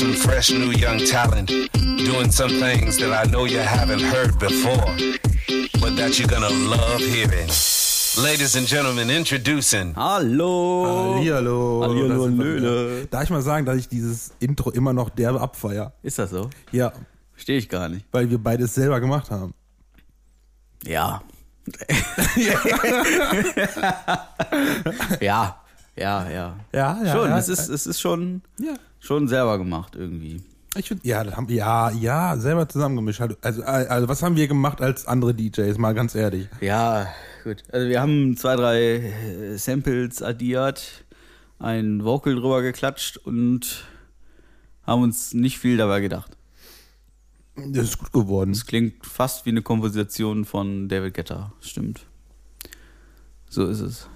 some fresh new young talent doing some things that I know you haven't heard before, but that you're gonna love hearing. Ladies and gentlemen, introducing. Hallo. Hallihallo. Hallihallo, Löhle. Darf ich mal sagen, dass ich dieses Intro immer noch derbe abfeier? Ist das so? Ja, Verstehe ich gar nicht. weil wir beides selber gemacht haben. Ja. ja. Ja, ja. Ja, ja. schon, ja, es ist, es ist schon, Ja. Schon selber gemacht irgendwie. Ich finde, ja, das haben ja, ja, selber zusammengemischt. Also, also, also, was haben wir gemacht als andere DJs, mal ganz ehrlich? Ja, gut. Also wir haben zwei, drei äh, Samples addiert, ein Vocal drüber geklatscht und haben uns nicht viel dabei gedacht. Das ist gut geworden. Es klingt fast wie eine Komposition von David Guetta. Stimmt. So ist es.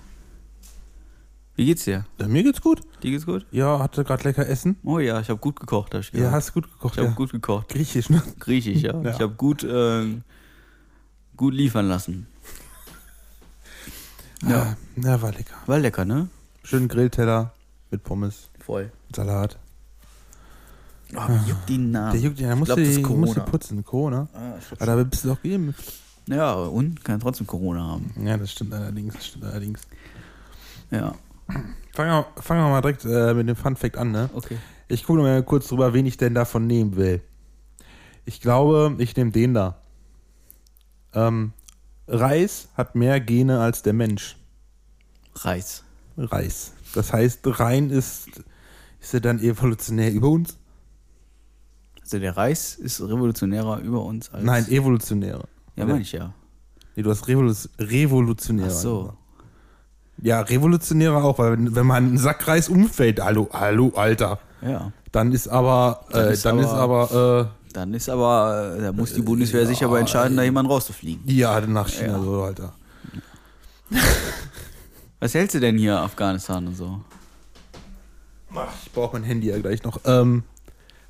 Wie geht's dir? Ja, Mir geht's gut. Dir geht's gut? Ja, hatte gerade lecker Essen. Oh ja, ich habe gut gekocht, hab ich Ja, hast gut gekocht. ich habe ja. gut gekocht. Griechisch, ne? Griechisch, ja. Ja. Ich habe gut, äh, gut liefern lassen. Ja, Ja, war lecker. war lecker, ne? Schönen Grillteller mit Pommes, Voll. Salat. Oh, wie juckt die Nase. Der juckt ja, da musst ist musst du Corona. putzen. Corona. Ah, Aber da bist du doch geimpft. Ja, und kann trotzdem Corona haben. Ja, das stimmt allerdings. Das stimmt allerdings. Ja, Fangen wir, fangen wir mal direkt äh, mit dem Fun Fact an, ne? okay. Ich gucke mal kurz drüber, wen ich denn davon nehmen will. Ich glaube, ich nehme den da. Ähm, Reis hat mehr Gene als der Mensch. Reis. Reis. Das heißt, rein ist, ist er dann evolutionär über uns? Also der Reis ist revolutionärer über uns als. Nein, evolutionärer. Ja, meine ich ja. Nee, du hast Revolu revolutionärer. Ach so. Ja, revolutionärer auch, weil wenn, wenn man einen Sack Reis umfällt, hallo, hallo, Alter, Ja. dann ist aber, Dann äh, ist dann ist aber- aber, Dann ist aber, äh, da muss die Bundeswehr sich aber entscheiden, da jemanden rauszufliegen. äh, ja, nach China Ja. so, Alter. Was hältst du denn hier, Afghanistan und so? Ich brauche mein Handy ja gleich noch. Ähm,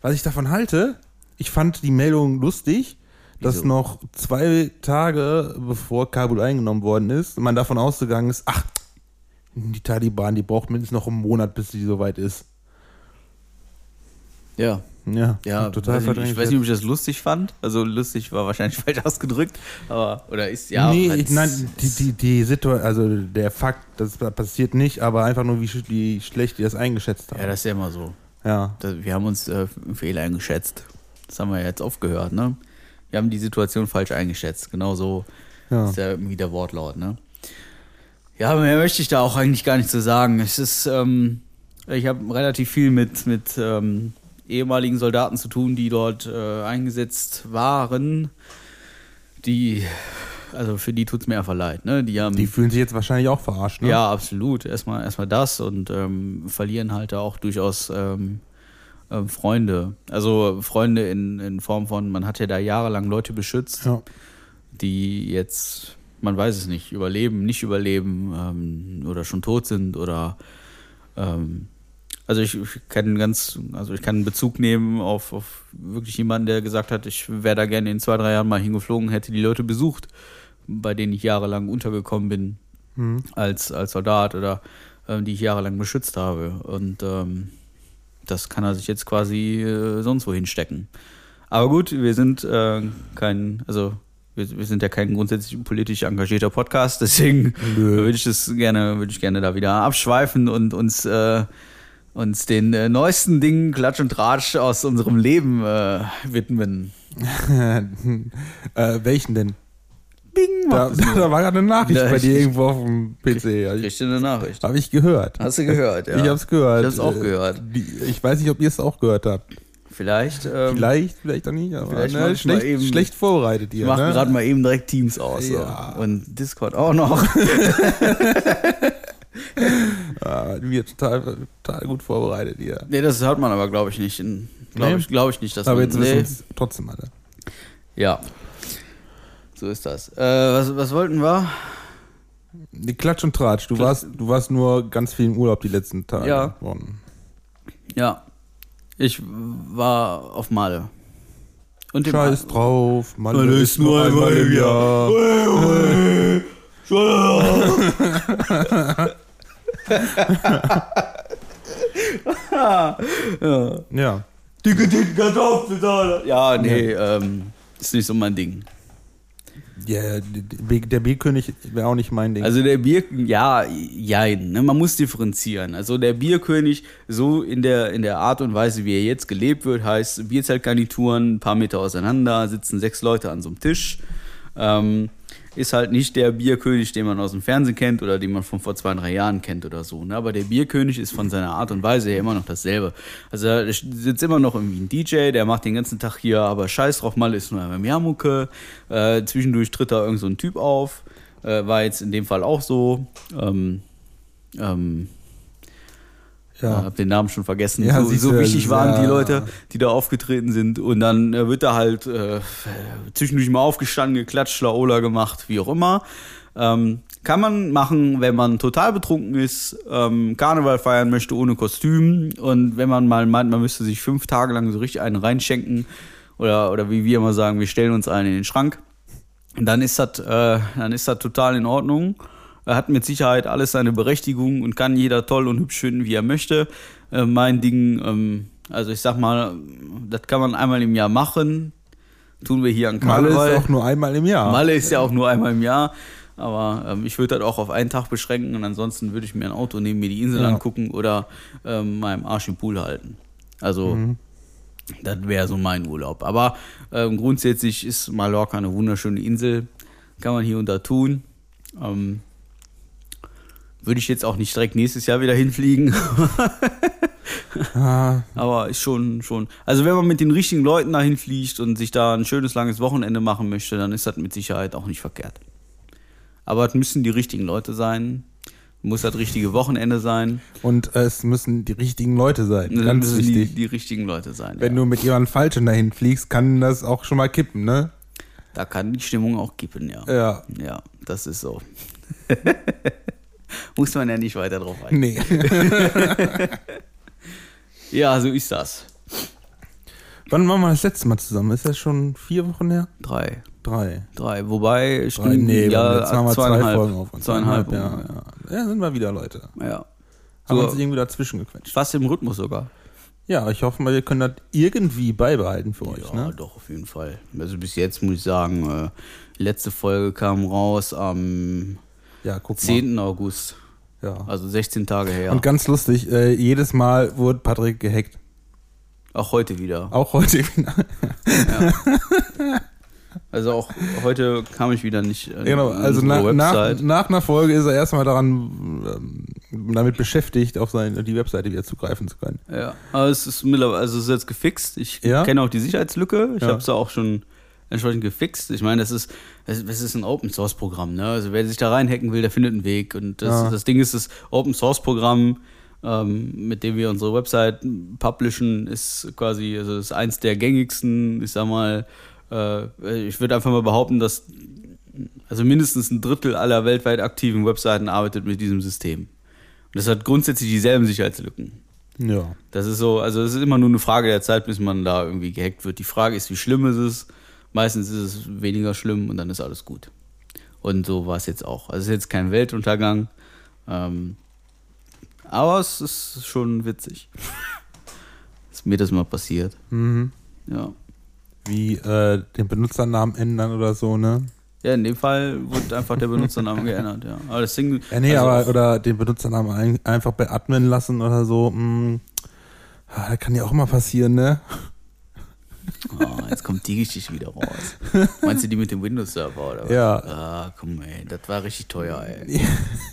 was ich davon halte, ich fand die Meldung lustig, dass Wieso? noch zwei Tage bevor Kabul eingenommen worden ist, man davon ausgegangen ist, ach, die Taliban, die braucht mindestens noch einen Monat, bis sie soweit ist. Ja. Ja, Ja, total weiß ich, ich weiß nicht, ob ich das lustig fand. Also lustig war wahrscheinlich falsch ausgedrückt, aber oder ist ja. nee, ich, nein, die, die, die Situation, also der Fakt, das passiert nicht, aber einfach nur, wie, wie schlecht die das eingeschätzt haben. Ja, das ist ja immer so. ja. Das, wir haben uns äh, einen Fehler eingeschätzt. Das haben wir jetzt aufgehört, ne? Wir haben die Situation falsch eingeschätzt. Genau so Ja. ist ja irgendwie der Wortlaut, ne? Ja, mehr möchte ich da auch eigentlich gar nicht zu sagen. Es ist, ähm, ich habe relativ viel mit, mit ähm, ehemaligen Soldaten zu tun, die dort äh, eingesetzt waren. Die, also für die tut's mir einfach leid, ne? Die haben Die fühlen sich jetzt wahrscheinlich auch verarscht, ne? ja, absolut. Erstmal, erstmal das und ähm, verlieren halt da auch durchaus ähm, ähm, Freunde. Also Freunde in, in Form von, man hat ja da jahrelang Leute beschützt, Ja. die jetzt, man weiß es nicht, überleben, nicht überleben ähm, oder schon tot sind oder ähm, also ich, ich kann ganz, also ich kann Bezug nehmen auf, auf wirklich jemanden, der gesagt hat, ich wäre da gerne in zwei, drei Jahren mal hingeflogen, hätte die Leute besucht, bei denen ich jahrelang untergekommen bin Mhm. als, als Soldat oder ähm, die ich jahrelang beschützt habe. Und ähm, das kann er sich jetzt quasi äh, sonst wohin stecken. Aber gut, wir sind äh, kein, also wir, wir sind ja kein grundsätzlich politisch engagierter Podcast, deswegen würde ich das gerne, würde ich gerne da wieder abschweifen und uns, äh, uns den äh, neuesten Dingen Klatsch und Tratsch aus unserem Leben äh, widmen. äh, welchen denn? Bing, Da, es da war gerade eine Nachricht Ja, bei dir irgendwo auf dem PC. Ja, ich, Kriegst du eine Nachricht? Habe ich gehört. Hast du gehört, ja. Ich hab's gehört. Ich hab's auch Äh, gehört. Ich weiß nicht, ob ihr es auch gehört habt. Vielleicht, ähm, Vielleicht, vielleicht auch nicht. Aber vielleicht ne, schlecht, eben- schlecht vorbereitet Ich hier. mache ne? gerade mal eben direkt Teams aus. Ja. So. Und Discord auch noch. Ah, wir total, total gut vorbereitet hier. nee, das hört man aber, glaube ich, nicht. Glaube Nee? ich, glaub ich nicht, dass Aber man. jetzt wissen nee. es trotzdem alle. Ja. So ist das. Äh, was, was wollten wir? Die Klatsch und Tratsch. Du Klatsch- warst, du warst nur ganz viel im Urlaub die letzten Tage. Ja. geworden. Ja. Ich war auf Male. Und Scheiß drauf. Malle Malle ist nur einmal im Jahr. ja. Ja. Dicke, dicke Kartoffeln. Ja, nee, ähm, ist nicht so mein Ding. Ja, der Bierkönig wäre auch nicht mein Ding. Also der Bier, ja, jein, ne? man muss differenzieren. Also der Bierkönig, so in der, in der Art und Weise, wie er jetzt gelebt wird, heißt Bierzeltgarnituren, ein paar Meter auseinander, sitzen sechs Leute an so einem Tisch. Ähm, ist halt nicht der Bierkönig, den man aus dem Fernsehen kennt oder den man von vor zwei, drei Jahren kennt oder so. Ne? Aber der Bierkönig ist von seiner Art und Weise her immer noch dasselbe. Also da sitzt immer noch irgendwie ein DJ, der macht den ganzen Tag hier, aber scheiß drauf, mal ist nur einmal Meermucke. Äh, zwischendurch tritt da irgend so ein Typ auf. Äh, war jetzt in dem Fall auch so. Ähm, ähm, ja. Ich habe den Namen schon vergessen. Ja, so, so wichtig waren ja. die Leute, die da aufgetreten sind. Und dann äh, wird da halt äh, zwischendurch mal aufgestanden, geklatscht, Laola gemacht, wie auch immer. Ähm, kann man machen, wenn man total betrunken ist, ähm, Karneval feiern möchte ohne Kostüm und wenn man mal meint, man müsste sich fünf Tage lang so richtig einen reinschenken oder, oder wie wir immer sagen, wir stellen uns einen in den Schrank, dann ist das, äh, dann ist das total in Ordnung. Er hat mit Sicherheit alles seine Berechtigung und kann jeder toll und hübsch finden, wie er möchte. Äh, mein Ding, ähm, also ich sag mal, das kann man einmal im Jahr machen. Tun wir hier an Karneval. Malle ist auch nur einmal im Jahr. Malle ist ja auch nur einmal im Jahr. Aber ähm, ich würde das auch auf einen Tag beschränken und ansonsten würde ich mir ein Auto nehmen, mir die Insel ja. angucken oder ähm, meinem Arsch im Pool halten. Also mhm. das wäre so mein Urlaub. Aber ähm, grundsätzlich ist Mallorca eine wunderschöne Insel. Kann man hier und da tun. Ähm, würde ich jetzt auch nicht direkt nächstes Jahr wieder hinfliegen. ah. Aber ist schon, schon. Also wenn man mit den richtigen Leuten dahin fliegt und sich da ein schönes langes Wochenende machen möchte, dann ist das mit Sicherheit auch nicht verkehrt. Aber es müssen die richtigen Leute sein. Muss das richtige Wochenende sein. Und es müssen die richtigen Leute sein. Dann Ganz müssen wichtig. Die, die richtigen Leute sein. Wenn ja. du mit jemandem Falschen dahin fliegst, kann das auch schon mal kippen, ne? Da kann die Stimmung auch kippen, ja. Ja. Ja, das ist so. Muss man ja nicht weiter drauf eingehen. Nee. ja, so ist das. Wann waren wir das letzte Mal zusammen? Ist das schon vier Wochen her? Drei. Drei. Drei. Wobei, stimmt, nee, ja, jetzt haben wir zwei Folgen auf uns. Zweieinhalb, ja, ja. Ja, sind wir wieder Leute. Ja. Haben so, uns irgendwie dazwischen gequetscht. Fast im Rhythmus sogar. Ja, ich hoffe mal, wir können das irgendwie beibehalten für euch. Ja, ne? doch, auf jeden Fall. Also bis jetzt muss ich sagen, äh, letzte Folge kam raus am ja, guck 10. Mal. August. Ja. Also 16 Tage her. Und ganz lustig, äh, jedes Mal wurde Patrick gehackt. Auch heute wieder. Auch heute wieder. ja. Also auch heute kam ich wieder nicht. Genau, also na, nach, nach einer Folge ist er erstmal daran ähm, damit beschäftigt, auf seine, die Webseite wieder zugreifen zu können. Ja, aber es ist mittlerweile, also es ist jetzt gefixt. Ich ja? kenne auch die Sicherheitslücke. Ich ja. habe es auch schon entsprechend gefixt. Ich meine, das ist, das ist ein Open Source Programm. Ne? Also wer sich da reinhacken will, der findet einen Weg. Und das, ja. das Ding ist, das Open Source Programm, ähm, mit dem wir unsere Website publishen, ist quasi, also ist eins der gängigsten, ich sag mal, äh, ich würde einfach mal behaupten, dass also mindestens ein Drittel aller weltweit aktiven Webseiten arbeitet mit diesem System. Und das hat grundsätzlich dieselben Sicherheitslücken. Ja. Das ist so, also es ist immer nur eine Frage der Zeit, bis man da irgendwie gehackt wird. Die Frage ist, wie schlimm ist es? Meistens ist es weniger schlimm und dann ist alles gut. Und so war es jetzt auch. Also es ist jetzt kein Weltuntergang. Ähm, aber es ist schon witzig. ist mir das mal passiert. Mhm. Ja. Wie äh, den Benutzernamen ändern oder so, ne? Ja, in dem Fall wurde einfach der Benutzername geändert, ja. Aber das Ding, ja, nee, also aber oder den Benutzernamen ein, einfach beatmen lassen oder so. Hm. ah, das kann ja auch mal passieren, ne? Oh, jetzt kommt die Geschichte wieder raus. Meinst du die mit dem Windows-Server oder was? Ja. Ah, komm, ey, das war richtig teuer, ey.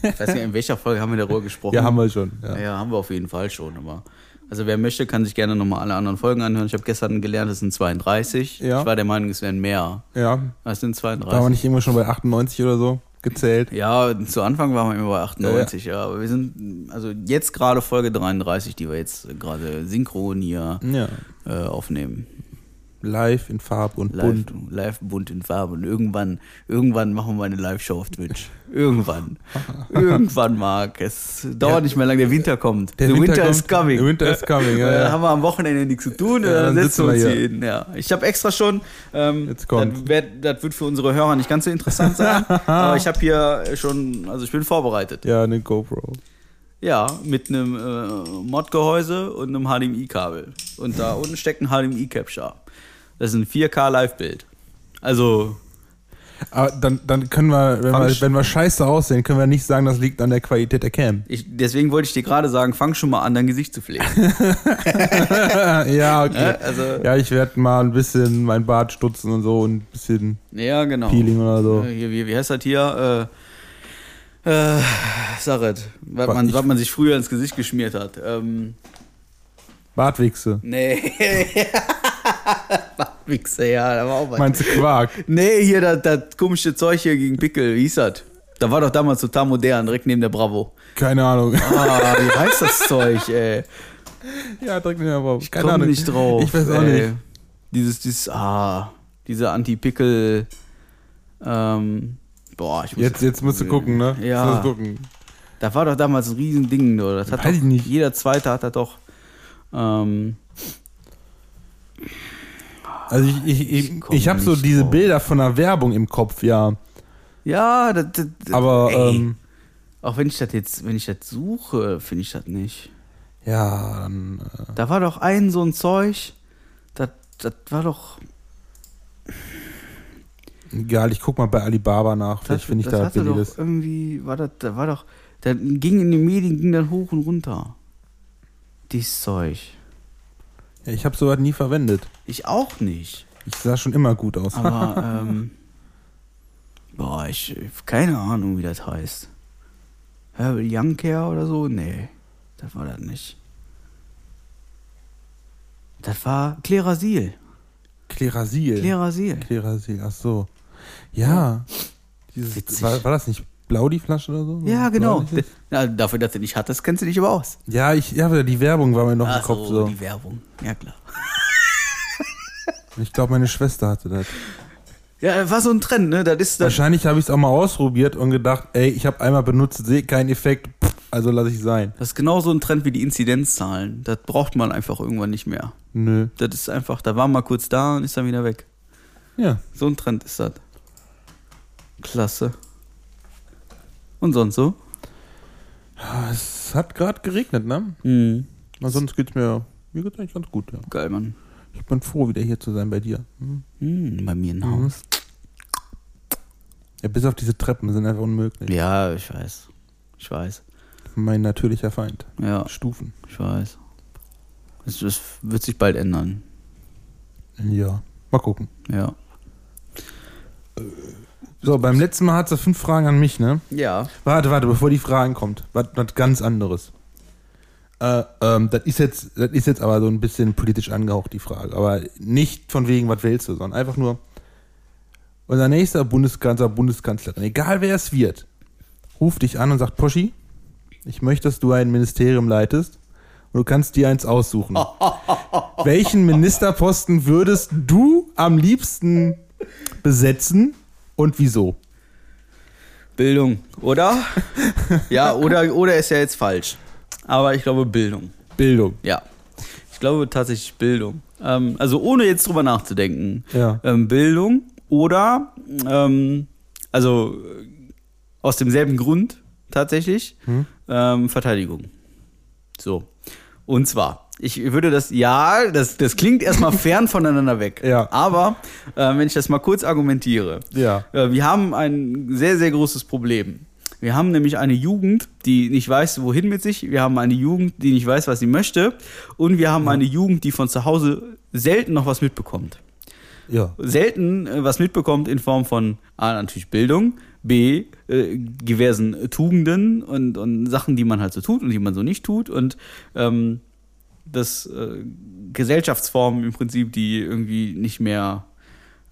Ich weiß nicht, in welcher Folge haben wir darüber gesprochen? Ja, haben wir schon. Ja. ja, haben wir auf jeden Fall schon, aber. Also wer möchte, kann sich gerne nochmal alle anderen Folgen anhören. Ich habe gestern gelernt, es sind 32. Ja. Ich war der Meinung, es wären mehr. Ja. Es sind 32. Da war nicht immer schon bei 98 oder so gezählt. Ja, zu Anfang waren wir immer bei 98, ja. ja. Aber wir sind, also jetzt gerade Folge 33, die wir jetzt gerade synchron hier ja. äh, aufnehmen. Live in Farbe und live, bunt. Live bunt in Farbe. Und irgendwann, irgendwann machen wir eine Live-Show auf Twitch. Irgendwann. irgendwann, Marc. Es dauert ja. nicht mehr lange, der Winter kommt. Der The Winter, winter is coming. The Winter is coming, ja. Dann haben wir am Wochenende nichts zu tun, ja, dann, dann setzen wir uns hier hin. Ja. Ich habe extra schon, ähm, Jetzt kommt. Das, wird, das wird für unsere Hörer nicht ganz so interessant sein, aber ich habe hier schon, also ich bin vorbereitet. Ja, eine GoPro. Ja, mit einem äh, Mod-Gehäuse und einem HDMI-Kabel. Und da unten steckt ein HDMI-Capture. Das ist ein 4K-Live-Bild. Also, Aber dann, dann können wir wenn, wir, wenn wir scheiße aussehen, können wir nicht sagen, das liegt an der Qualität der Cam. ich, deswegen wollte ich dir gerade sagen, fang schon mal an, dein Gesicht zu pflegen. ja, okay. Ja, also- ja, ich werde mal ein bisschen mein Bart stutzen und so und ein bisschen ja, genau. Peeling oder so. Wie, wie heißt das hier? Äh, äh, sag es, was Was man, was man sich früher ins Gesicht geschmiert hat. Ähm, Bartwichse. nee. Wichse, ja, da war auch was. Meinst du Quark? Nee, hier das, das komische Zeug hier gegen Pickel, wie hieß das? Da war doch damals total modern, direkt neben der Bravo. Keine Ahnung. Ah, wie heißt das Zeug, ey? ja, drück mir aber. Ich Keine komm Ahnung. nicht drauf. Ich weiß auch ey. nicht. Dieses, dieses, ah, diese Anti-Pickel, ähm, boah, ich muss Jetzt, jetzt musst du gucken, ne? Jetzt Ja. musst du gucken. Da war doch damals ein Riesending, du. Das hat Weiß doch, ich nicht. Jeder Zweite hat das doch. Ähm, Also ich, ich, Ich ich, ich habe so diese drauf. Bilder von der Werbung im Kopf, ja. ja, das, das, Aber ähm, auch wenn ich das jetzt, wenn ich das suche, finde ich das nicht. ja, dann äh, Da war doch ein so ein Zeug, das, das war doch. egal, ich guck mal bei Alibaba nach. Vielleicht finde ich das da hatte billiges. doch irgendwie, war das, da war doch, da ging in den Medien, ging dann hoch und runter. Dieses Zeug. Ja, ich habe sowas nie verwendet. Ich auch nicht. Ich sah schon immer gut aus. Aber, ähm, boah, ich, keine Ahnung, wie das heißt. Herbal Young Care oder so? Nee, das war das nicht. Das war Klerasil. Klerasil. Klerasil. Klerasil, ach so. Ja. Dieses, Witzig. war, war das nicht blau, die Flasche oder so? Ja, genau. Ja, dafür, dass du nicht hattest, kennst du dich aber aus. Ja, ich, ja, die Werbung war mir noch im Ach Kopf so. die Werbung. Ja, klar. Ich glaube, meine Schwester hatte das. Ja, war so ein Trend, ne? Das ist das. Wahrscheinlich habe ich es auch mal ausprobiert und gedacht, ey, ich habe einmal benutzt, sehe keinen Effekt, pff, also lasse ich sein. Das ist genauso ein Trend wie die Inzidenzzahlen. Das braucht man einfach irgendwann nicht mehr. Nö. Das ist einfach, da war mal kurz da und ist dann wieder weg. Ja. So ein Trend ist das. Klasse. Und sonst so? Es hat gerade geregnet, ne? Mhm. Aber sonst geht's mir, mir geht's eigentlich ganz gut, ja. Geil, Mann. Ich bin froh, wieder hier zu sein bei dir. Hm. Mhm, bei mir im Mhm. Haus. Ja, bis auf diese Treppen sind einfach unmöglich. Ja, ich weiß. Ich weiß. Mein natürlicher Feind. Ja, Stufen. ich weiß. Das, das wird sich bald ändern. Ja. Mal gucken. Ja. So, beim letzten Mal hat sie fünf Fragen an mich, ne? Ja. Warte, warte, bevor die Fragen kommt. Was, was ganz anderes. Äh, ähm, das ist jetzt, das ist jetzt aber so ein bisschen politisch angehaucht, die Frage. Aber nicht von wegen, was wählst du, sondern einfach nur, unser nächster Bundeskanzler, Bundeskanzlerin, egal wer es wird, ruft dich an und sagt, Poschi, ich möchte, dass du ein Ministerium leitest und du kannst dir eins aussuchen. Welchen Ministerposten würdest du am liebsten besetzen und wieso? Bildung, oder? ja, oder, oder ist ja jetzt falsch. Aber ich glaube Bildung. Bildung. Ja. Ich glaube tatsächlich Bildung. Ähm, also ohne jetzt drüber nachzudenken. Ja. Ähm, Bildung oder, ähm, also äh, aus demselben Grund tatsächlich, Hm? ähm, Verteidigung. So. Und zwar, ich würde das, ja, das, das klingt erstmal fern voneinander weg. Ja. Aber äh, wenn ich das mal kurz argumentiere, Ja. äh, wir haben ein sehr, sehr großes Problem. Wir haben nämlich eine Jugend, die nicht weiß, wohin mit sich. Wir haben eine Jugend, die nicht weiß, was sie möchte. Und wir haben eine Jugend, die von zu Hause selten noch was mitbekommt. Ja. Selten äh, was mitbekommt in Form von A, natürlich Bildung, B, äh, diversen Tugenden und, und Sachen, die man halt so tut und die man so nicht tut. Und ähm, das äh, Gesellschaftsformen im Prinzip, die irgendwie nicht mehr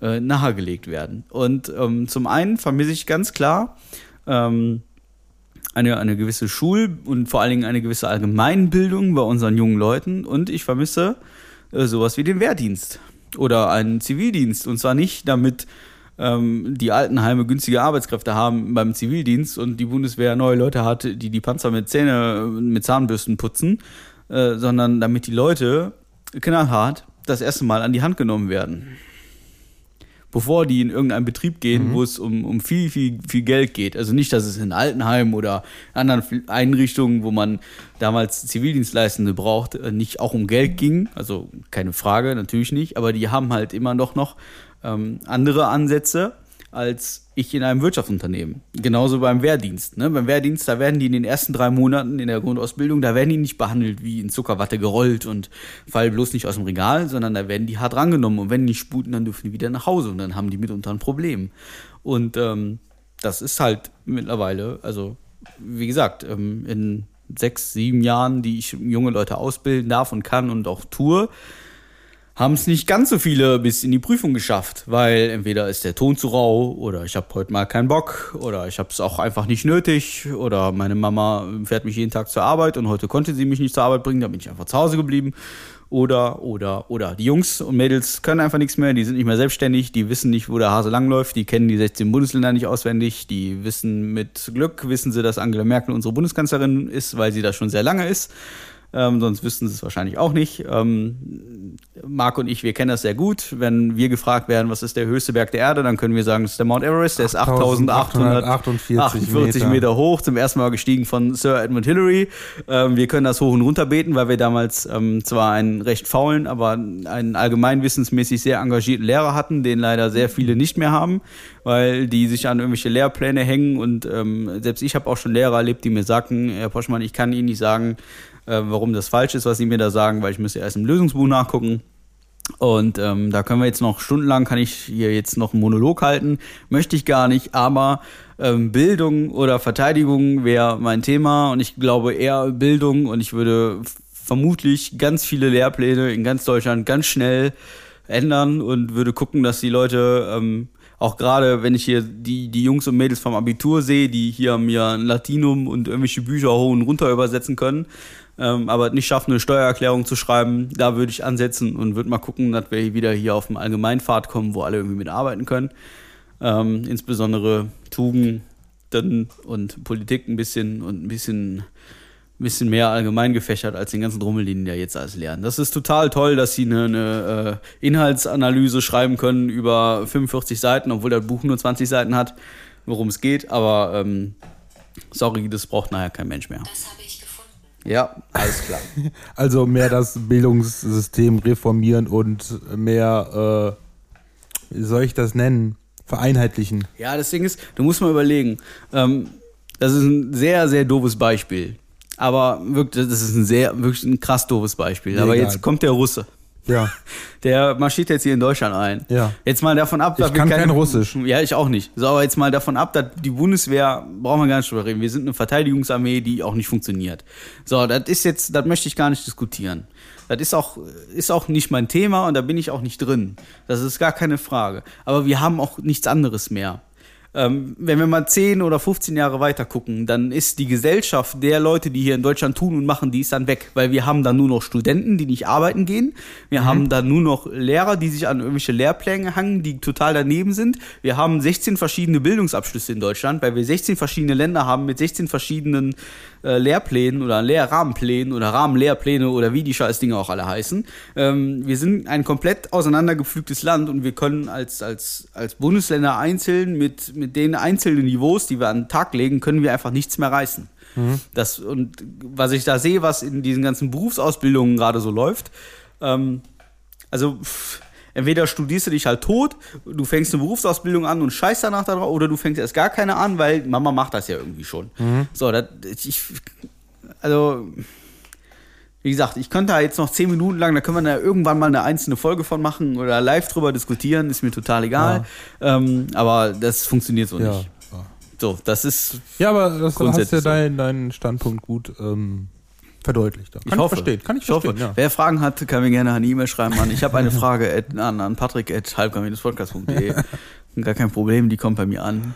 äh, nahegelegt werden. Und ähm, zum einen vermisse ich ganz klar ähm, eine, eine gewisse Schul- und vor allen Dingen eine gewisse Allgemeinbildung bei unseren jungen Leuten. Und ich vermisse äh, sowas wie den Wehrdienst oder einen Zivildienst. Und zwar nicht damit ähm, die Altenheime günstige Arbeitskräfte haben beim Zivildienst und die Bundeswehr neue Leute hat, die die Panzer mit Zähne, mit Zahnbürsten putzen, äh, sondern damit die Leute knallhart das erste Mal an die Hand genommen werden. bevor die in irgendeinen Betrieb gehen, wo es um, um viel, viel, viel Geld geht. Also nicht, dass es in Altenheimen oder anderen Einrichtungen, wo man damals Zivildienstleistende braucht, äh, nicht auch um Geld ging. Also keine Frage, natürlich nicht. Aber die haben halt immer noch, noch ähm, andere Ansätze als ich in einem Wirtschaftsunternehmen. Genauso beim Wehrdienst. Ne? Beim Wehrdienst, da werden die in den ersten drei Monaten in der Grundausbildung, da werden die nicht behandelt wie in Zuckerwatte gerollt und fallen bloß nicht aus dem Regal, sondern da werden die hart rangenommen. Und wenn die sputen, dann dürfen die wieder nach Hause und dann haben die mitunter ein Problem. Und ähm, das ist halt mittlerweile, also wie gesagt, ähm, in sechs, sieben Jahren, die ich junge Leute ausbilden darf und kann und auch tue, haben es nicht ganz so viele bis in die Prüfung geschafft, weil entweder ist der Ton zu rau oder ich habe heute mal keinen Bock oder ich habe es auch einfach nicht nötig oder meine Mama fährt mich jeden Tag zur Arbeit und heute konnte sie mich nicht zur Arbeit bringen, da bin ich einfach zu Hause geblieben oder oder oder die Jungs und Mädels können einfach nichts mehr, die sind nicht mehr selbstständig, die wissen nicht, wo der Hase langläuft, die kennen die 16 Bundesländer nicht auswendig, die wissen mit Glück wissen sie, dass Angela Merkel unsere Bundeskanzlerin ist, weil sie da schon sehr lange ist. Ähm, sonst wüssten sie es wahrscheinlich auch nicht. Ähm, Marc und ich, wir kennen das sehr gut. Wenn wir gefragt werden, was ist der höchste Berg der Erde, dann können wir sagen, das ist der Mount Everest. Der ist 8848 Meter. Meter. hoch, zum ersten Mal gestiegen von Sir Edmund Hillary. Ähm, wir können das hoch und runter beten, weil wir damals ähm, zwar einen recht faulen, aber einen allgemeinwissensmäßig sehr engagierten Lehrer hatten, den leider sehr viele nicht mehr haben, weil die sich an irgendwelche Lehrpläne hängen. Und ähm, selbst ich habe auch schon Lehrer erlebt, die mir sagten, Herr Poschmann, ich kann Ihnen nicht sagen, äh, warum das falsch ist, was sie mir da sagen, weil ich müsste erst im Lösungsbuch nachgucken. Und ähm, da können wir jetzt noch stundenlang, kann ich hier jetzt noch einen Monolog halten, möchte ich gar nicht, aber ähm, Bildung oder Verteidigung wäre mein Thema und ich glaube eher Bildung und ich würde vermutlich ganz viele Lehrpläne in ganz Deutschland ganz schnell ändern und würde gucken, dass die Leute ähm, auch gerade, wenn ich hier die, die Jungs und Mädels vom Abitur sehe, die hier mir ein Latinum und irgendwelche Bücher hoch und runter übersetzen können, ähm, aber nicht schaffen, eine Steuererklärung zu schreiben, da würde ich ansetzen und würde mal gucken, dass wir wieder hier auf den Allgemeinpfad kommen, wo alle irgendwie mitarbeiten können. Ähm, insbesondere Tugenden und Politik ein bisschen und ein bisschen, bisschen mehr allgemein gefächert als den ganzen Drummel, den die ja jetzt alles lernen. Das ist total toll, dass sie eine, eine äh, Inhaltsanalyse schreiben können über 45 Seiten, obwohl das Buch nur 20 Seiten hat, worum es geht, aber ähm, sorry, das braucht nachher kein Mensch mehr. Das ja, alles klar. Also mehr das Bildungssystem reformieren und mehr, äh, wie soll ich das nennen? Vereinheitlichen. Ja, das Ding ist, du musst mal überlegen, ähm, das ist ein sehr, sehr doofes Beispiel. Aber wirklich, das ist ein sehr, wirklich ein krass doofes Beispiel. Nee, Aber egal. jetzt kommt der Russe. Ja. Der marschiert jetzt hier in Deutschland ein. Ja. Jetzt mal davon ab, dass ich kann kein Russisch. Ja, ich auch nicht. So, aber jetzt mal davon ab, dass die Bundeswehr, brauchen wir gar nicht drüber reden. Wir sind eine Verteidigungsarmee, die auch nicht funktioniert. So, das ist jetzt, das möchte ich gar nicht diskutieren. Das ist auch, ist auch nicht mein Thema und da bin ich auch nicht drin. Das ist gar keine Frage. Aber wir haben auch nichts anderes mehr. Ähm, wenn wir mal 10 oder 15 Jahre weiter gucken, dann ist die Gesellschaft der Leute, die hier in Deutschland tun und machen, die ist dann weg. Weil wir haben dann nur noch Studenten, die nicht arbeiten gehen. Wir mhm. haben dann nur noch Lehrer, die sich an irgendwelche Lehrpläne hangen, die total daneben sind. Wir haben 16 verschiedene Bildungsabschlüsse in Deutschland, weil wir 16 verschiedene Länder haben mit 16 verschiedenen äh, Lehrplänen oder Lehrrahmenplänen oder Rahmenlehrpläne oder wie die Scheißdinge auch alle heißen. Ähm, wir sind ein komplett auseinandergepflügtes Land und wir können als, als, als Bundesländer einzeln mit, mit den einzelnen Niveaus, die wir an den Tag legen, können wir einfach nichts mehr reißen. Mhm. Das, und was ich da sehe, was in diesen ganzen Berufsausbildungen gerade so läuft, ähm, also pff, entweder studierst du dich halt tot, du fängst eine Berufsausbildung an und scheißt danach darauf, oder du fängst erst gar keine an, weil Mama macht das ja irgendwie schon. Mhm. So, das, ich, also, wie gesagt, ich könnte da jetzt noch zehn Minuten lang, da können wir da irgendwann mal eine einzelne Folge von machen oder live drüber diskutieren, ist mir total egal. Ja. Ähm, aber das funktioniert so ja. nicht. So, das ist. Ja, aber das hast ja deinen dein Standpunkt gut ähm, verdeutlicht. Kann ich, ich hoffe. Verstehen. Kann ich, ich verstehen, hoffe. Ja. Wer Fragen hat, kann mir gerne eine E-Mail schreiben. Mann. Ich habe eine Frage an, an patrick.halbkamines-podcast.de. Gar kein Problem, die kommt bei mir an.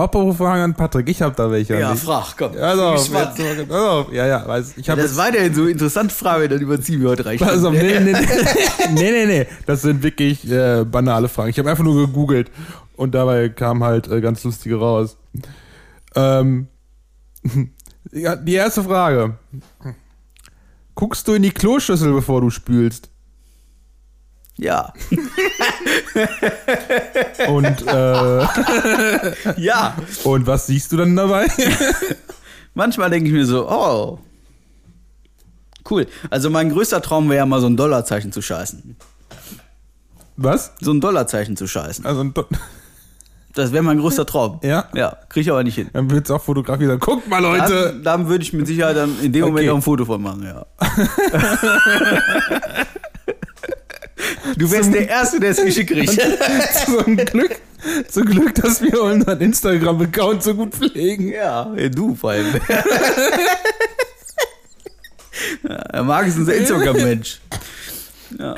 Apropos Fragen an Patrick, ich habe da welche. Ja, frag, komm. Also, jetzt, also, ja, ja, weiß, ich habe. Das ist weiterhin so interessante Frage, dann überziehen wir heute recht. Also, nee, nee, nee, nee, nee, nee, das sind wirklich äh, banale Fragen. Ich habe einfach nur gegoogelt und dabei kam halt äh, ganz lustige raus. Ähm, ja, die erste Frage. Guckst du in die Kloschüssel, bevor du spülst? Ja. Und, äh, Ja. und was siehst du dann dabei? Manchmal denke ich mir so, oh. Cool. Also mein größter Traum wäre ja mal so ein Dollarzeichen zu scheißen. Was? So ein Dollarzeichen zu scheißen. Also, ein Do- Das wäre mein größter Traum. Ja? Ja, kriege ich aber nicht hin. dann wird's auch fotografiert. Guckt mal, Leute! Dann, dann würde ich mit Sicherheit dann in dem Moment Okay. auch ein Foto von machen, ja. Du wärst der Erste, der es geschickt kriegt. zum Glück, zum Glück, dass wir unseren Instagram-Account so gut pflegen. ja, du vor allem. ja, er mag es unser Instagram-Mensch. Ja.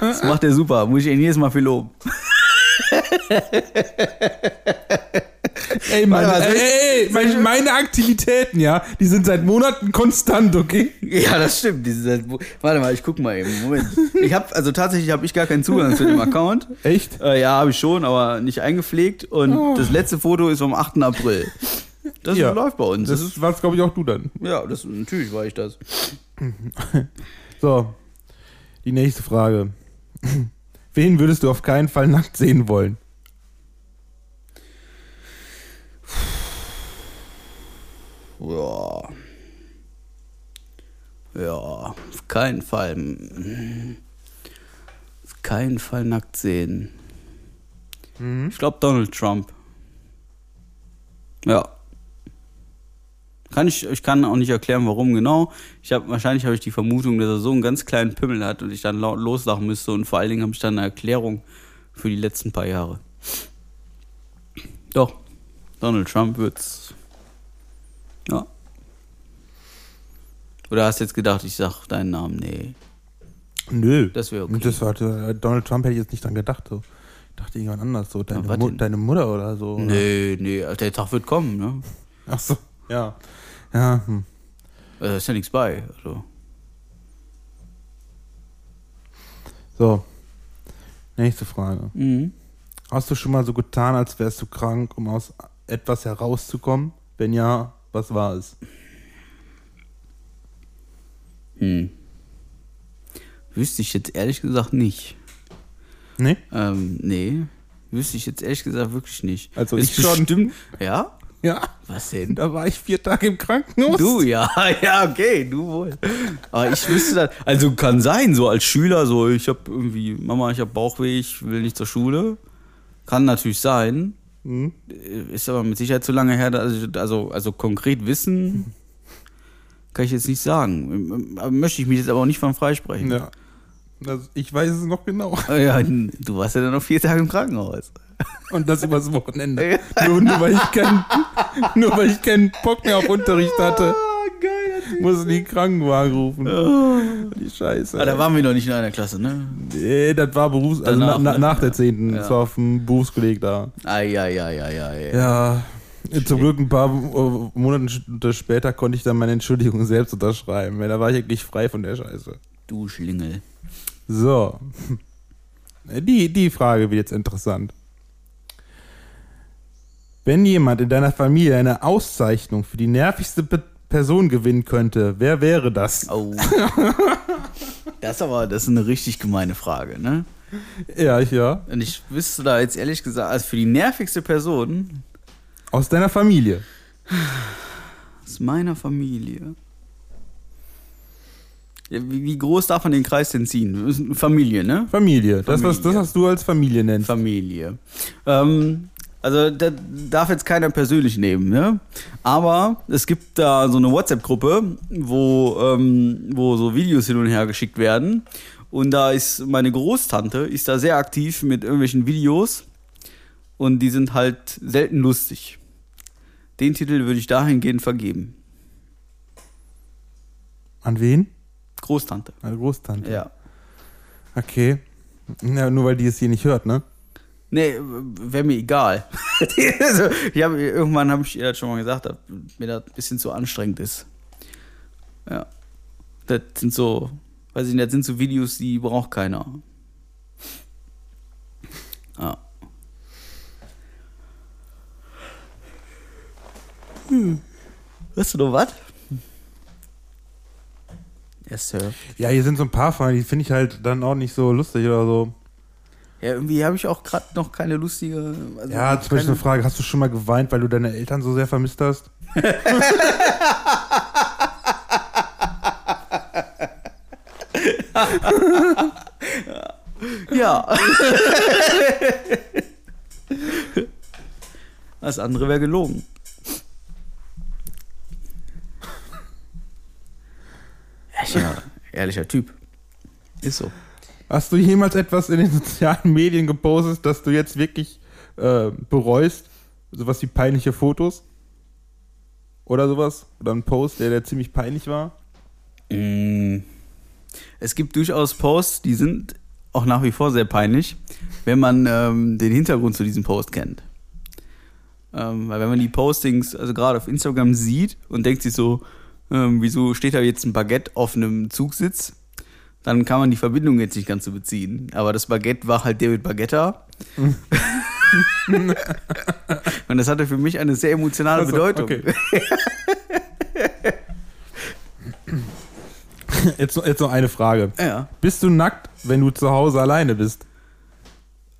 Das macht er super. Muss ich ihn jedes Mal viel loben. Ey, ich- ey, ey, meine, meine Aktivitäten, ja, die sind seit Monaten konstant, okay? Ja, das stimmt. Diese, warte mal, ich guck mal eben. Moment. Ich habe also tatsächlich habe ich gar keinen Zugang zu dem Account. Echt? Äh, ja, habe ich schon, aber nicht eingepflegt. Und das letzte Foto ist vom 8. April. Das Ja. läuft bei uns. Das ist, war's, glaube ich, auch du dann. ja, das natürlich war ich das. So, die nächste Frage. Wen würdest du auf keinen Fall nackt sehen wollen? Ja. Ja, auf keinen Fall. Auf keinen Fall nackt sehen. Ich glaube Donald Trump. Ja. Kann ich, ich kann auch nicht erklären, warum genau. Ich habe wahrscheinlich habe ich die Vermutung, dass er so einen ganz kleinen Pimmel hat und ich dann laut loslachen müsste und vor allen Dingen habe ich dann eine Erklärung für die letzten paar Jahre. Doch, Donald Trump wird's. Ja. Oder hast du jetzt gedacht, ich sag deinen Namen? Nee. Nö. Das wäre okay. Das war, äh, Donald Trump hätte ich jetzt nicht dran gedacht. So. Ich dachte irgendwann anders, so deine, was Mu deine Mutter oder so. oder? Nee, nee, der Tag wird kommen, ne? Ach so, ja. Ja, hm. Also, ist ja nichts bei. Also. So. Nächste Frage. Mhm. Hast du schon mal so getan, als wärst du krank, um aus etwas herauszukommen? Wenn ja, was war es? Hm. Wüsste ich jetzt ehrlich gesagt nicht. Nee? Ähm, nee. Wüsste ich jetzt ehrlich gesagt wirklich nicht. Also Ist ich schon. bestimmt- Ja? Ja. Was denn? Da war ich vier Tage im Krankenhaus. Du, ja, ja, okay, du wohl. Aber ich wüsste das, also kann sein, so als Schüler, so ich habe irgendwie, Mama, ich habe Bauchweh, ich will nicht zur Schule. Kann natürlich sein. Hm. Ist aber mit Sicherheit zu lange her, also, also, also konkret wissen kann ich jetzt nicht sagen. Möchte ich mich jetzt aber auch nicht von freisprechen. Ja. Das, ich weiß es noch genau. Ja, du warst ja dann noch vier Tage im Krankenhaus. Und das übers Wochenende. nur, nur, weil ich keinen, nur weil ich keinen Bock mehr auf Unterricht hatte, geil. muss ich die Krankenwagen rufen. Die Scheiße. Ah, da waren wir noch nicht in einer Klasse, ne? nee, das war Berufs... Also Danach, na, na, ne? nach der 10. Ja. Das war auf dem Berufskolleg da. Ah, ja, ja, ja, ja, ja. Ja. Zum Glück ein paar äh, Monate später konnte ich dann meine Entschuldigung selbst unterschreiben, weil da war ich eigentlich frei von der Scheiße. Du Schlingel. So. Die, die Frage wird jetzt interessant. Wenn jemand in deiner Familie eine Auszeichnung für die nervigste Pe Person gewinnen könnte, wer wäre das? Oh. Das ist aber, das ist eine richtig gemeine Frage, ne? Ja, ich ja. Und ich wüsste da jetzt ehrlich gesagt, also für die nervigste Person Aus deiner Familie. aus meiner Familie. Ja, wie, wie groß darf man den Kreis denn ziehen? Familie, ne? Familie. Das, was, das, Familie. was du als Familie nennst. Familie. Ähm, also, das darf jetzt keiner persönlich nehmen, ne? Aber es gibt da so eine WhatsApp-Gruppe, wo, ähm, wo so Videos hin und her geschickt werden. Und da ist meine Großtante, ist da sehr aktiv mit irgendwelchen Videos. Und die sind halt selten lustig. Den Titel würde ich dahingehend vergeben. An wen? Großtante. An Großtante. Ja. Okay. Ja, nur weil die es hier nicht hört, ne? Nee, wäre mir egal. also, ich hab, irgendwann habe ich ihr das schon mal gesagt, dass mir das ein bisschen zu anstrengend ist. Ja. Das sind so, weiß ich nicht, das sind so Videos, die braucht keiner. Ja. Hm. Hast du noch was? Er surft. Ja, hier sind so ein paar von, die finde ich halt dann auch nicht so lustig oder so. Ja, irgendwie habe ich auch gerade noch keine lustige. Also Ja, zum Beispiel eine Frage, hast du schon mal geweint, weil du deine Eltern so sehr vermisst hast? Ja. Das andere wäre gelogen. Ehrlicher, ehrlicher Typ. Ist so. Hast du jemals etwas in den sozialen Medien gepostet, dass du jetzt wirklich äh, bereust? Sowas wie peinliche Fotos? Oder sowas? Oder ein Post, der, der ziemlich peinlich war? Mm. Es gibt durchaus Posts, die sind auch nach wie vor sehr peinlich, wenn man ähm, den Hintergrund zu diesem Post kennt. Ähm, weil wenn man die Postings, also gerade auf Instagram sieht und denkt sich so, ähm, wieso steht da jetzt ein Baguette auf einem Zugsitz, dann kann man die Verbindung jetzt nicht ganz so beziehen. Aber das Baguette war halt David Baguetta. und das hatte für mich eine sehr emotionale Also, Bedeutung. okay. Jetzt, noch- jetzt noch eine Frage. Ja. Bist du nackt, wenn du zu Hause alleine bist?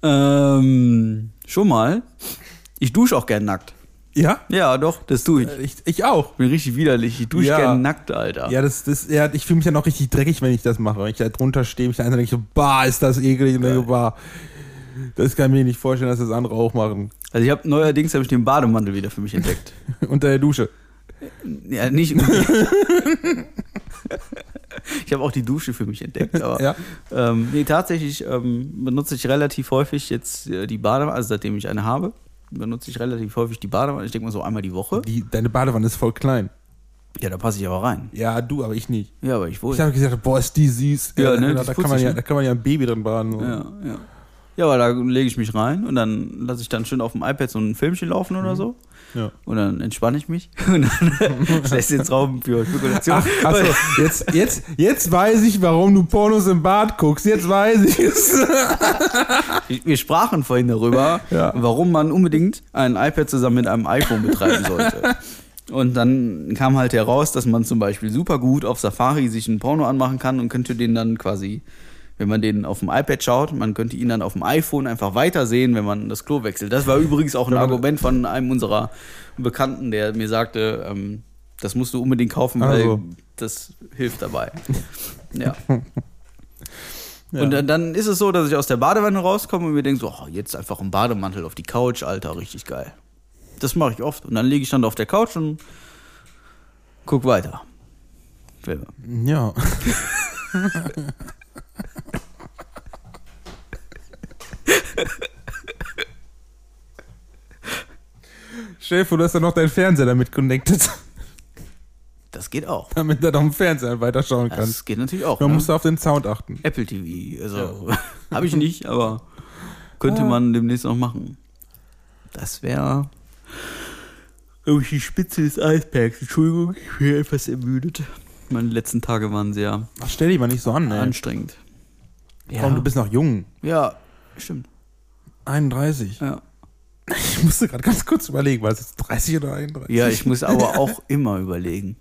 Ähm, schon mal. Ich dusche auch gern nackt. Ja? Ja, doch, das tue ich. Ich, ich auch. Bin richtig widerlich. Ich dusche Ja. gern nackt, Alter. Ja, das, das, ja, ich fühle mich dann auch richtig dreckig, wenn ich das mache. Wenn ich da drunter stehe, mich dann denke ich so, bah, ist das eklig. Und denke, bah, das kann ich mir nicht vorstellen, dass das andere auch machen. Also ich habe neuerdings habe ich den Bademantel wieder für mich entdeckt. Unter der Dusche. ja, nicht. ich habe auch die Dusche für mich entdeckt. Aber Ja. ähm, nee, tatsächlich ähm, benutze ich relativ häufig jetzt äh, die Badewanne, also seitdem ich eine habe, benutze ich relativ häufig die Badewanne. Ich denke mal so einmal die Woche. Die, deine Badewanne ist voll klein. Ja, da passe ich aber rein. Ja, du, aber ich nicht. Ja, aber ich wohl. Ich habe gesagt, boah, ist die süß. Ja, da, ne, da, da, kann man ja, da kann man ja ein Baby drin baden. So. Ja, ja. Ja, aber da lege ich mich rein und dann lasse ich dann schön auf dem iPad so ein Filmchen laufen oder so. Ja. Und dann entspanne ich mich. Und dann lässt jetzt Raum für Spekulation. Ach, jetzt, jetzt, jetzt weiß ich, warum du Pornos im Bad guckst. Jetzt weiß ich es. Wir sprachen vorhin darüber, Ja. warum man unbedingt ein iPad zusammen mit einem iPhone betreiben sollte. Und dann kam halt heraus, dass man zum Beispiel super gut auf Safari sich ein Porno anmachen kann und könnte den dann quasi, wenn man den auf dem iPad schaut, man könnte ihn dann auf dem iPhone einfach weitersehen, wenn man das Klo wechselt. Das war übrigens auch ein Argument von einem unserer Bekannten, der mir sagte, ähm, das musst du unbedingt kaufen, weil Also. das hilft dabei. ja. Ja. Und dann, dann ist es so, dass ich aus der Badewanne rauskomme und mir denke so, oh, jetzt einfach ein Bademantel auf die Couch, Alter, richtig geil. Das mache ich oft. Und dann lege ich dann auf der Couch und guck weiter. Filme. Ja. Vor, du hast dann noch deinen Fernseher damit connected, Das geht auch. damit du auf dem Fernseher weiterschauen kannst. Das geht natürlich auch. Man Ne? muss auf den Sound achten. Apple TV. Also, habe ich nicht, aber könnte man demnächst noch machen. Das wäre. Oh, die Spitze des Eisbergs. Entschuldigung, ich bin etwas ermüdet. Meine letzten Tage waren sehr Ach, stell dich mal nicht so an, ey. anstrengend. Komm, du bist noch jung. Ja, stimmt. 31. Ja. Ich musste gerade ganz kurz überlegen, war es jetzt 30 oder 31? Ja, ich muss aber auch immer überlegen.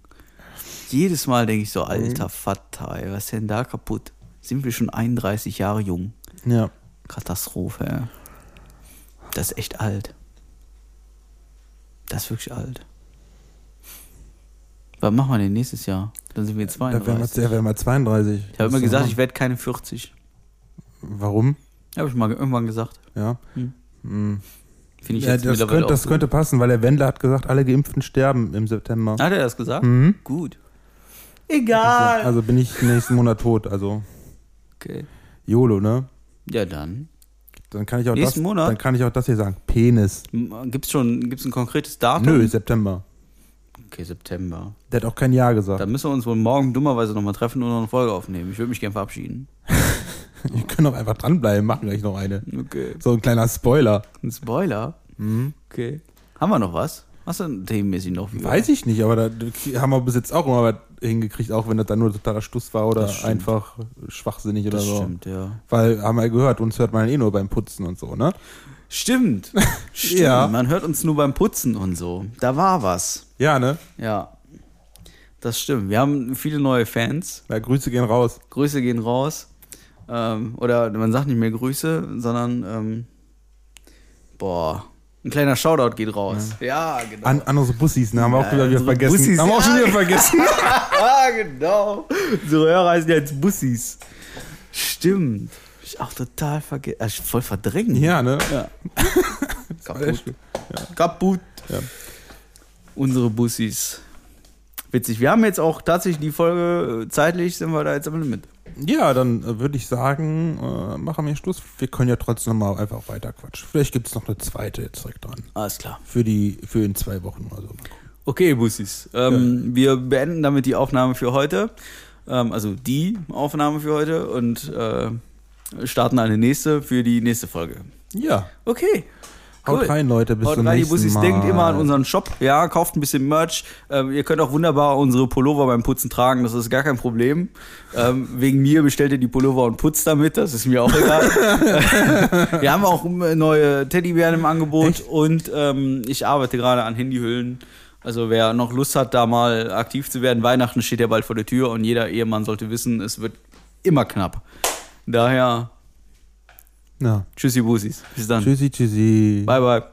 Jedes Mal denke ich so, alter Vater, ey, was ist denn da kaputt? Sind wir schon 31 Jahre jung? Ja. Katastrophe, ey. Das ist echt alt. Das ist wirklich alt. Was machen wir denn nächstes Jahr? Dann sind wir Da wären wir, 32. da wären wir 32. Ich habe immer gesagt, ich werde keine 40. Warum? Habe ich mal irgendwann gesagt. Ja. Hm. Hm. Finde ich ja jetzt das, mittlerweile könnte, das so. könnte passen, weil der Wendler hat gesagt, alle Geimpften sterben im September. Hat er das gesagt? Mhm. Gut. Egal. Also bin ich nächsten Monat tot. Also Okay. YOLO, ne? Ja, dann. Dann kann ich auch Nächsten das, Monat? dann kann ich auch das hier sagen. Penis. Gibt es schon gibt's ein konkretes Datum? Nö, September. Okay, September. Der hat auch kein Ja gesagt. Da müssen wir uns wohl morgen dummerweise nochmal treffen und noch eine Folge aufnehmen. Ich würde mich gerne verabschieden. Wir können auch einfach dranbleiben, machen gleich noch eine. Okay. So ein kleiner Spoiler. Ein Spoiler? Mhm. Okay. Haben wir noch was? Was denn themenmäßig noch? Weiß ich nicht, aber da haben wir bis jetzt auch immer was hingekriegt, auch wenn das dann nur totaler Stuss war oder einfach schwachsinnig oder Das so. stimmt, ja. Weil, haben wir gehört, uns hört man eh nur beim Putzen und so, ne? Stimmt. Stimmt. Ja. Man hört uns nur beim Putzen und so. Da war was. Ja, ne? Ja. das stimmt. Wir haben viele neue Fans. Ja, Grüße gehen raus. Grüße gehen raus. Ähm, oder man sagt nicht mehr Grüße, sondern ähm, boah, ein kleiner Shoutout geht raus. Ja, genau. An, an unsere Bussis, ne? Haben wir auch Ja, wieder, wieder unsere vergessen. Bussis, haben wir auch schon ja. wieder vergessen. ah, genau. So Hörer heißen jetzt Bussis. Stimmt. Ich auch total vergessen. Äh, voll verdrängen. ja, ne? Ja. Kaputt. Kaputt. Ja. Unsere Bussis. Witzig. Wir haben jetzt auch tatsächlich die Folge äh, zeitlich, sind wir da jetzt am Limit. Ja, dann äh, würde ich sagen, äh, machen wir Schluss. Wir können ja trotzdem mal einfach weiter quatschen. Vielleicht gibt es noch eine zweite jetzt direkt dran. Alles klar. Für die, für in zwei Wochen oder so. Okay, Bussis. Ähm, Wir beenden damit die Aufnahme für heute. Ähm, also die Aufnahme für heute und äh, starten eine nächste für die nächste Folge. Ja, Okay. Haut Cool. rein, Leute. Bis Haut zum rein, die nächsten Bussis, Mal. denkt immer an unseren Shop. Ja, kauft ein bisschen Merch. Ähm, ihr könnt auch wunderbar unsere Pullover beim Putzen tragen. Das ist gar kein Problem. Ähm, wegen mir bestellt ihr die Pullover und putzt damit. Das ist mir auch egal. Wir haben auch neue Teddybären im Angebot Echt? und ähm, ich arbeite gerade an Handyhüllen. Also wer noch Lust hat, da mal aktiv zu werden, Weihnachten steht ja bald vor der Tür und jeder Ehemann sollte wissen, es wird immer knapp. Daher, Ja. tschüssi Bussis. Bis dann. Tschüssi, tschüssi. Bye, bye.